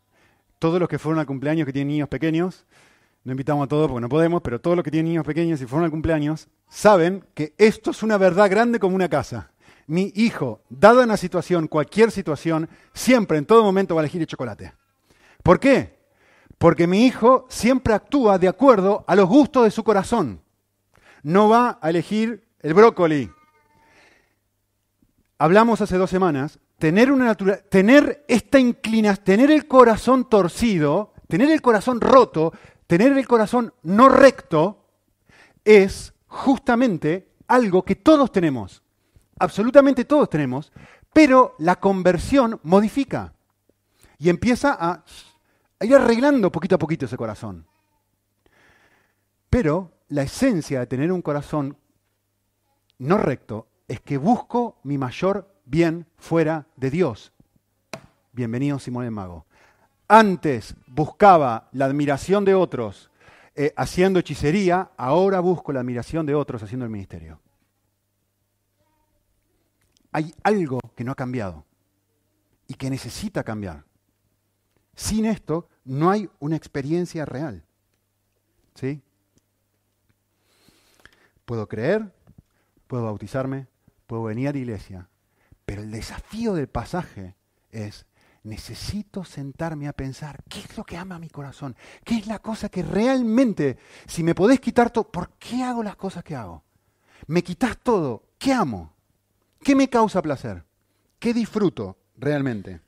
Todos los que fueron al cumpleaños que tienen niños pequeños, no invitamos a todos porque no podemos, pero todos los que tienen niños pequeños y fueron al cumpleaños, saben que esto es una verdad grande como una casa mi hijo, dada una situación, cualquier situación, siempre, en todo momento va a elegir el chocolate. ¿Por qué? Porque mi hijo siempre actúa de acuerdo a los gustos de su corazón. No va a elegir el brócoli. Hablamos hace dos semanas, tener, una tener esta inclinación, tener el corazón torcido, tener el corazón roto, tener el corazón no recto, es justamente algo que todos tenemos, absolutamente todos tenemos, pero la conversión modifica y empieza a, ir arreglando poquito a poquito ese corazón. Pero la esencia de tener un corazón no recto es que busco mi mayor bien fuera de Dios. Bienvenido Simón el Mago. Antes buscaba la admiración de otros eh, haciendo hechicería, ahora busco la admiración de otros haciendo el ministerio. Hay algo que no ha cambiado y que necesita cambiar. Sin esto no hay una experiencia real. ¿Sí? Puedo creer, puedo bautizarme, puedo venir a la iglesia, pero el desafío del pasaje es, necesito sentarme a pensar, ¿qué es lo que ama mi corazón? ¿Qué es la cosa que realmente, si me podés quitar todo, ¿por qué hago las cosas que hago? Me quitas todo, ¿qué amo? ¿Qué me causa placer? ¿Qué disfruto realmente?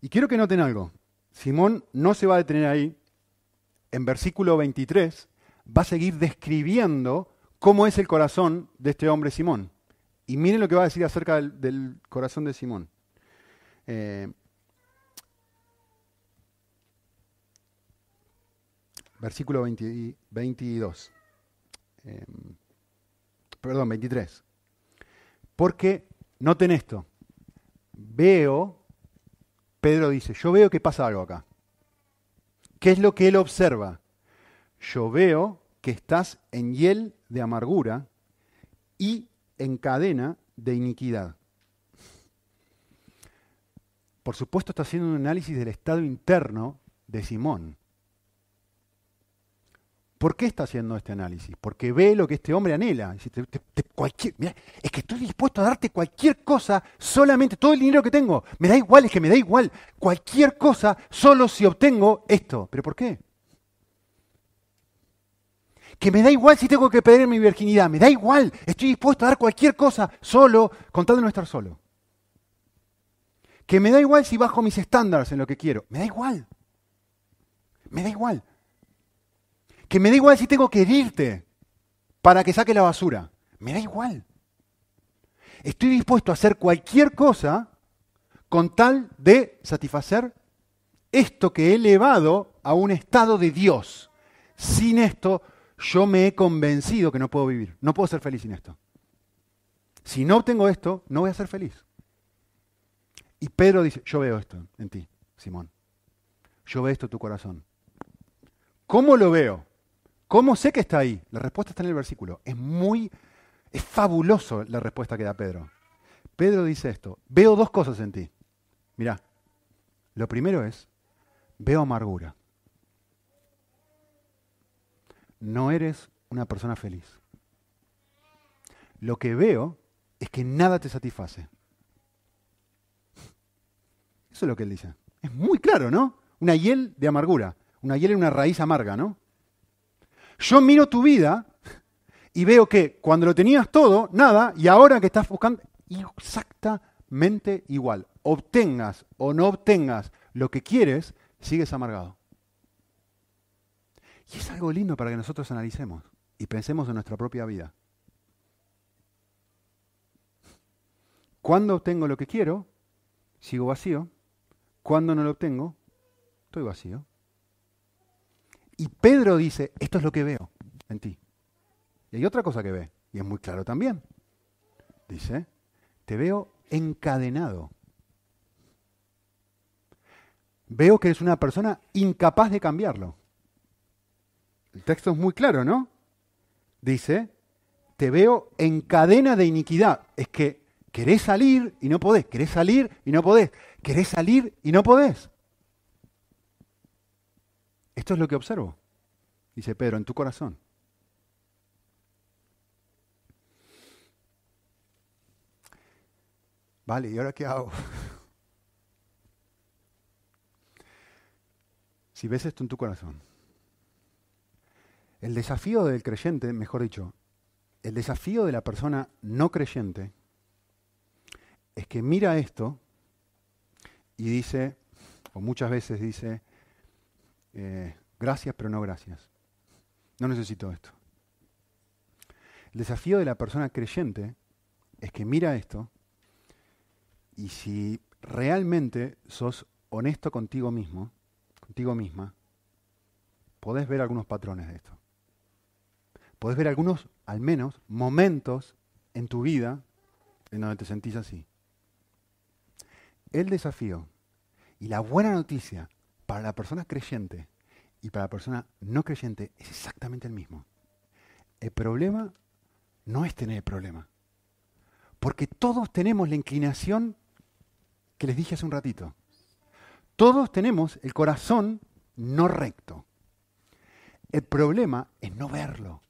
Y quiero que noten algo. Simón no se va a detener ahí. En versículo 23 va a seguir describiendo cómo es el corazón de este hombre Simón. Y miren lo que va a decir acerca del, corazón de Simón. Eh, versículo 22. Eh, perdón, 23. Porque, noten esto, veo, Pedro dice, yo veo que pasa algo acá. ¿Qué es lo que él observa? Yo veo que estás en hiel de amargura y en cadena de iniquidad. Por supuesto está haciendo un análisis del estado interno de Simón. ¿Por qué está haciendo este análisis? Porque ve lo que este hombre anhela. es que estoy dispuesto a darte cualquier cosa, solamente todo el dinero que tengo. Me da igual, es que me da igual. Cualquier cosa, solo si obtengo esto. ¿Pero por qué? Que me da igual si tengo que perder mi virginidad, me da igual, estoy dispuesto a dar cualquier cosa solo, con tal de no estar solo. Que me da igual si bajo mis estándares en lo que quiero, me da igual. Me da igual. Que me da igual si tengo que herirte para que saque la basura, me da igual. Estoy dispuesto a hacer cualquier cosa con tal de satisfacer esto que he elevado a un estado de Dios. Sin esto yo me he convencido que no puedo vivir, no puedo ser feliz sin esto. Si no obtengo esto, no voy a ser feliz. Y Pedro dice, yo veo esto en ti, Simón. Yo veo esto en tu corazón. ¿Cómo lo veo? ¿Cómo sé que está ahí? La respuesta está en el versículo. Es muy, es fabuloso la respuesta que da Pedro. Pedro dice esto, veo dos cosas en ti. Mirá, lo primero es, veo amargura no eres una persona feliz. Lo que veo es que nada te satisface. Eso es lo que él dice. Es muy claro, ¿no? Una hiel de amargura. Una hiel es una raíz amarga, ¿no? Yo miro tu vida y veo que cuando lo tenías todo, nada, y ahora que estás buscando, exactamente igual. Obtengas o no obtengas lo que quieres, sigues amargado. Y es algo lindo para que nosotros analicemos y pensemos en nuestra propia vida. Cuando obtengo lo que quiero, sigo vacío. Cuando no lo obtengo, estoy vacío. Y Pedro dice, esto es lo que veo en ti. Y hay otra cosa que ve, y es muy claro también. Dice, te veo encadenado. Veo que eres una persona incapaz de cambiarlo. El texto es muy claro, ¿no? Dice, te veo en cadena de iniquidad. Es que querés salir y no podés, querés salir y no podés, querés salir y no podés. Esto es lo que observo, dice Pedro, en tu corazón. Vale, ¿y ahora qué hago? si ves esto en tu corazón, el desafío del creyente, mejor dicho, el desafío de la persona no creyente es que mira esto y dice, o muchas veces dice, eh, gracias pero no gracias. No necesito esto. El desafío de la persona creyente es que mira esto y si realmente sos honesto contigo mismo, contigo misma, podés ver algunos patrones de esto. Podés ver algunos, al menos, momentos en tu vida en donde te sentís así. El desafío y la buena noticia para la persona creyente y para la persona no creyente es exactamente el mismo. El problema no es tener el problema. Porque todos tenemos la inclinación que les dije hace un ratito. Todos tenemos el corazón no recto. El problema es no verlo.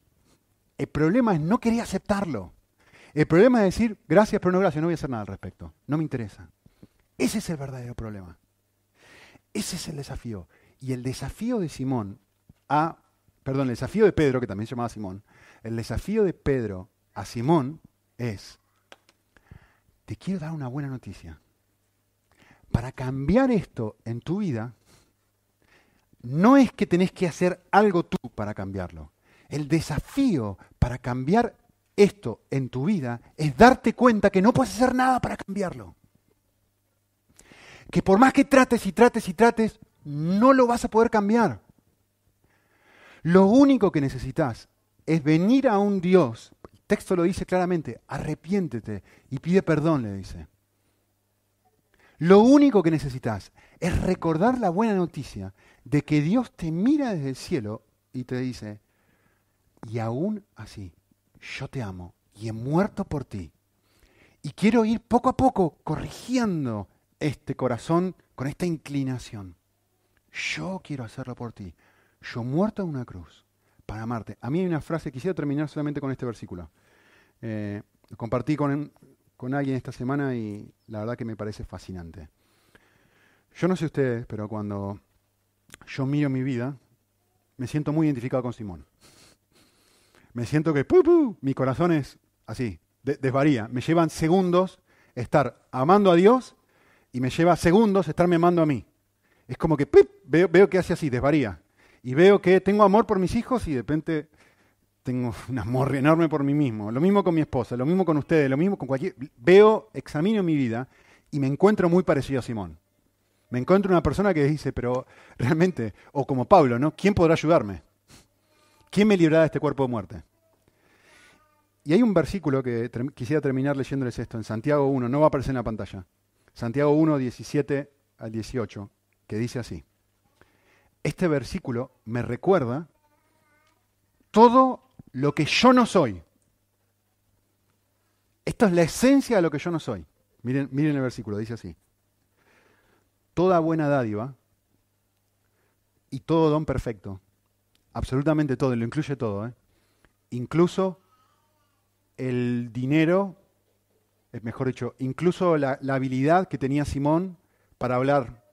El problema es no querer aceptarlo. El problema es decir, gracias, pero no gracias, no voy a hacer nada al respecto. No me interesa. Ese es el verdadero problema. Ese es el desafío. Y el desafío de Simón a, perdón, el desafío de Pedro, que también se llamaba Simón, el desafío de Pedro a Simón es, te quiero dar una buena noticia. Para cambiar esto en tu vida, no es que tenés que hacer algo tú para cambiarlo. El desafío para cambiar esto en tu vida es darte cuenta que no puedes hacer nada para cambiarlo. Que por más que trates y trates y trates, no lo vas a poder cambiar. Lo único que necesitas es venir a un Dios, el texto lo dice claramente, arrepiéntete y pide perdón, le dice. Lo único que necesitas es recordar la buena noticia de que Dios te mira desde el cielo y te dice, y aún así, yo te amo y he muerto por ti. Y quiero ir poco a poco corrigiendo este corazón con esta inclinación. Yo quiero hacerlo por ti. Yo muerto en una cruz para amarte. A mí hay una frase, quisiera terminar solamente con este versículo. Eh, lo compartí con, con alguien esta semana y la verdad que me parece fascinante. Yo no sé ustedes, pero cuando yo miro mi vida, me siento muy identificado con Simón. Me siento que mi corazón es así, desvaría. Me llevan segundos estar amando a Dios y me lleva segundos estarme amando a mí. Es como que veo, veo que hace así, desvaría. Y veo que tengo amor por mis hijos y de repente tengo un amor enorme por mí mismo. Lo mismo con mi esposa, lo mismo con ustedes, lo mismo con cualquier... Veo, examino mi vida y me encuentro muy parecido a Simón. Me encuentro una persona que dice, pero realmente, o como Pablo, ¿no? ¿Quién podrá ayudarme? ¿Quién me librará de este cuerpo de muerte? Y hay un versículo que quisiera terminar leyéndoles esto, en Santiago 1, no va a aparecer en la pantalla. Santiago 1, 17 al 18, que dice así. Este versículo me recuerda todo lo que yo no soy. Esto es la esencia de lo que yo no soy. Miren, el versículo, dice así toda buena dádiva y todo don perfecto. Absolutamente todo, lo incluye todo. ¿eh? Incluso el dinero, mejor dicho, incluso la, la habilidad que tenía Simón para hablar,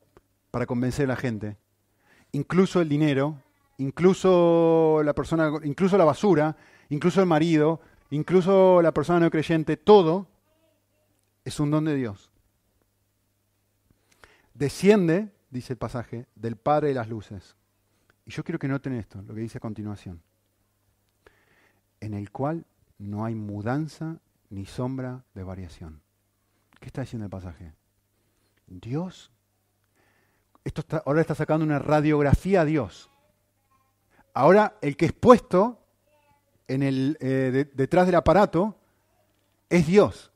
para convencer a la gente. Incluso el dinero, incluso la persona, incluso la basura, incluso el marido, incluso la persona no creyente, todo es un don de Dios desciende, dice el pasaje, del Padre de las Luces. Y yo quiero que noten esto, lo que dice a continuación. En el cual no hay mudanza ni sombra de variación. ¿Qué está diciendo el pasaje? Dios, esto ahora está sacando una radiografía a Dios. Ahora el que es puesto eh, detrás del aparato es Dios.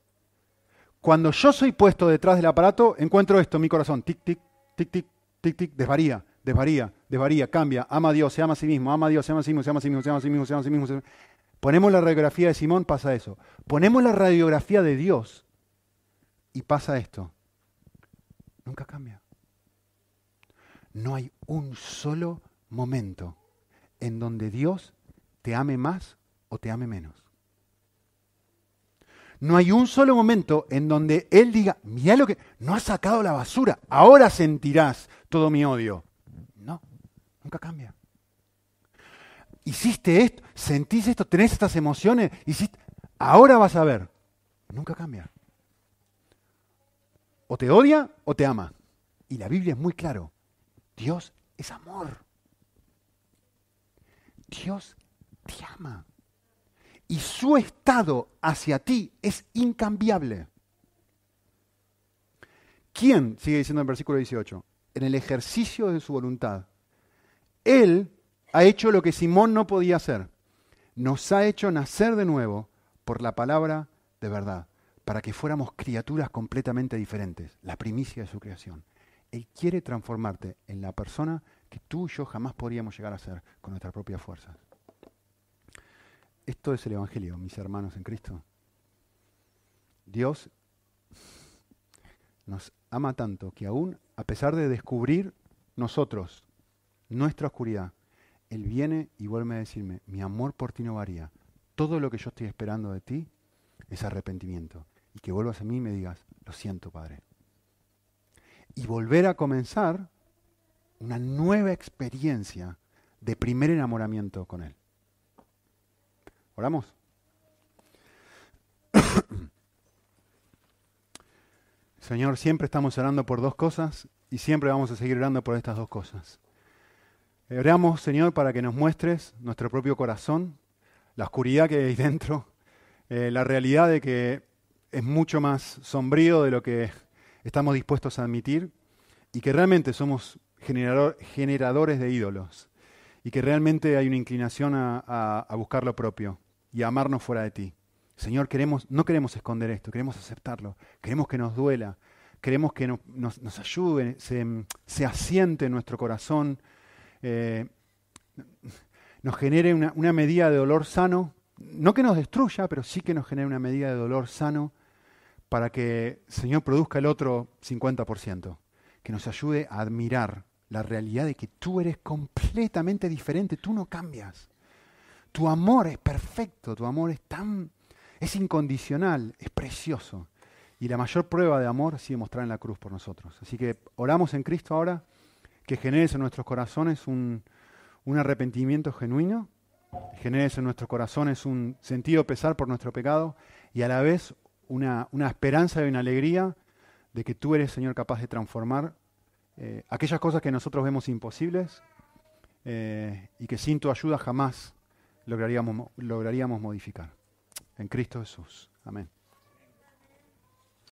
Cuando yo soy puesto detrás del aparato, encuentro esto en mi corazón. Tic, tic, tic, tic, tic, tic, desvaría, desvaría, desvaría, cambia, ama a Dios, se ama a sí mismo, ama a Dios, se ama a sí mismo, se ama a sí mismo, se ama a sí mismo, se ama a sí mismo. Ponemos la radiografía de Simón, pasa eso. Ponemos la radiografía de Dios y pasa esto. Nunca cambia. No hay un solo momento en donde Dios te ame más o te ame menos. No hay un solo momento en donde Él diga, mira lo que... No has sacado la basura, ahora sentirás todo mi odio. Nunca cambia. Hiciste esto, sentís esto, tenés estas emociones, hiciste... Ahora vas a ver. Nunca cambia. o te odia o te ama. Y la Biblia es muy claro. Dios es amor. Dios te ama. Y su estado hacia ti es incambiable. ¿Quién, sigue diciendo en el versículo 18, en el ejercicio de su voluntad, Él ha hecho lo que Simón no podía hacer. Nos ha hecho nacer de nuevo por la palabra de verdad, para que fuéramos criaturas completamente diferentes, la primicia de su creación. Él quiere transformarte en la persona que tú y yo jamás podríamos llegar a ser con nuestras propias fuerzas. Esto es el Evangelio, mis hermanos en Cristo. Dios nos ama tanto que aún a pesar de descubrir nosotros nuestra oscuridad, Él viene y vuelve a decirme, mi amor por ti no varía. Todo lo que yo estoy esperando de ti es arrepentimiento. Y que vuelvas a mí y me digas, lo siento, Padre. Y volver a comenzar una nueva experiencia de primer enamoramiento con Él. ¿Oramos? Señor, siempre estamos orando por dos cosas y siempre vamos a seguir orando por estas dos cosas. Oramos, Señor, para que nos muestres nuestro propio corazón, la oscuridad que hay dentro, eh, la realidad de que es mucho más sombrío de lo que estamos dispuestos a admitir y que realmente somos generadores de ídolos y que realmente hay una inclinación a, buscar lo propio y a amarnos fuera de ti. Señor, queremos, no queremos esconder esto, queremos aceptarlo, queremos que nos duela, queremos que nos, ayude, se, asiente en nuestro corazón, eh, nos genere una, medida de dolor sano, no que nos destruya, pero sí que nos genere una medida de dolor sano para que Señor produzca el otro 50%, que nos ayude a admirar la realidad de que tú eres completamente diferente, tú no cambias. Tu amor es perfecto, tu amor es tan es incondicional, es precioso. Y la mayor prueba de amor sigue mostrar en la cruz por nosotros. Así que oramos en Cristo ahora que generes en nuestros corazones un, arrepentimiento genuino, generes en nuestros corazones un sentido pesar por nuestro pecado y a la vez una, esperanza y una alegría de que tú eres, Señor, capaz de transformar eh, aquellas cosas que nosotros vemos imposibles eh, y que sin tu ayuda jamás lograríamos, lograríamos modificar. En Cristo Jesús. Amén.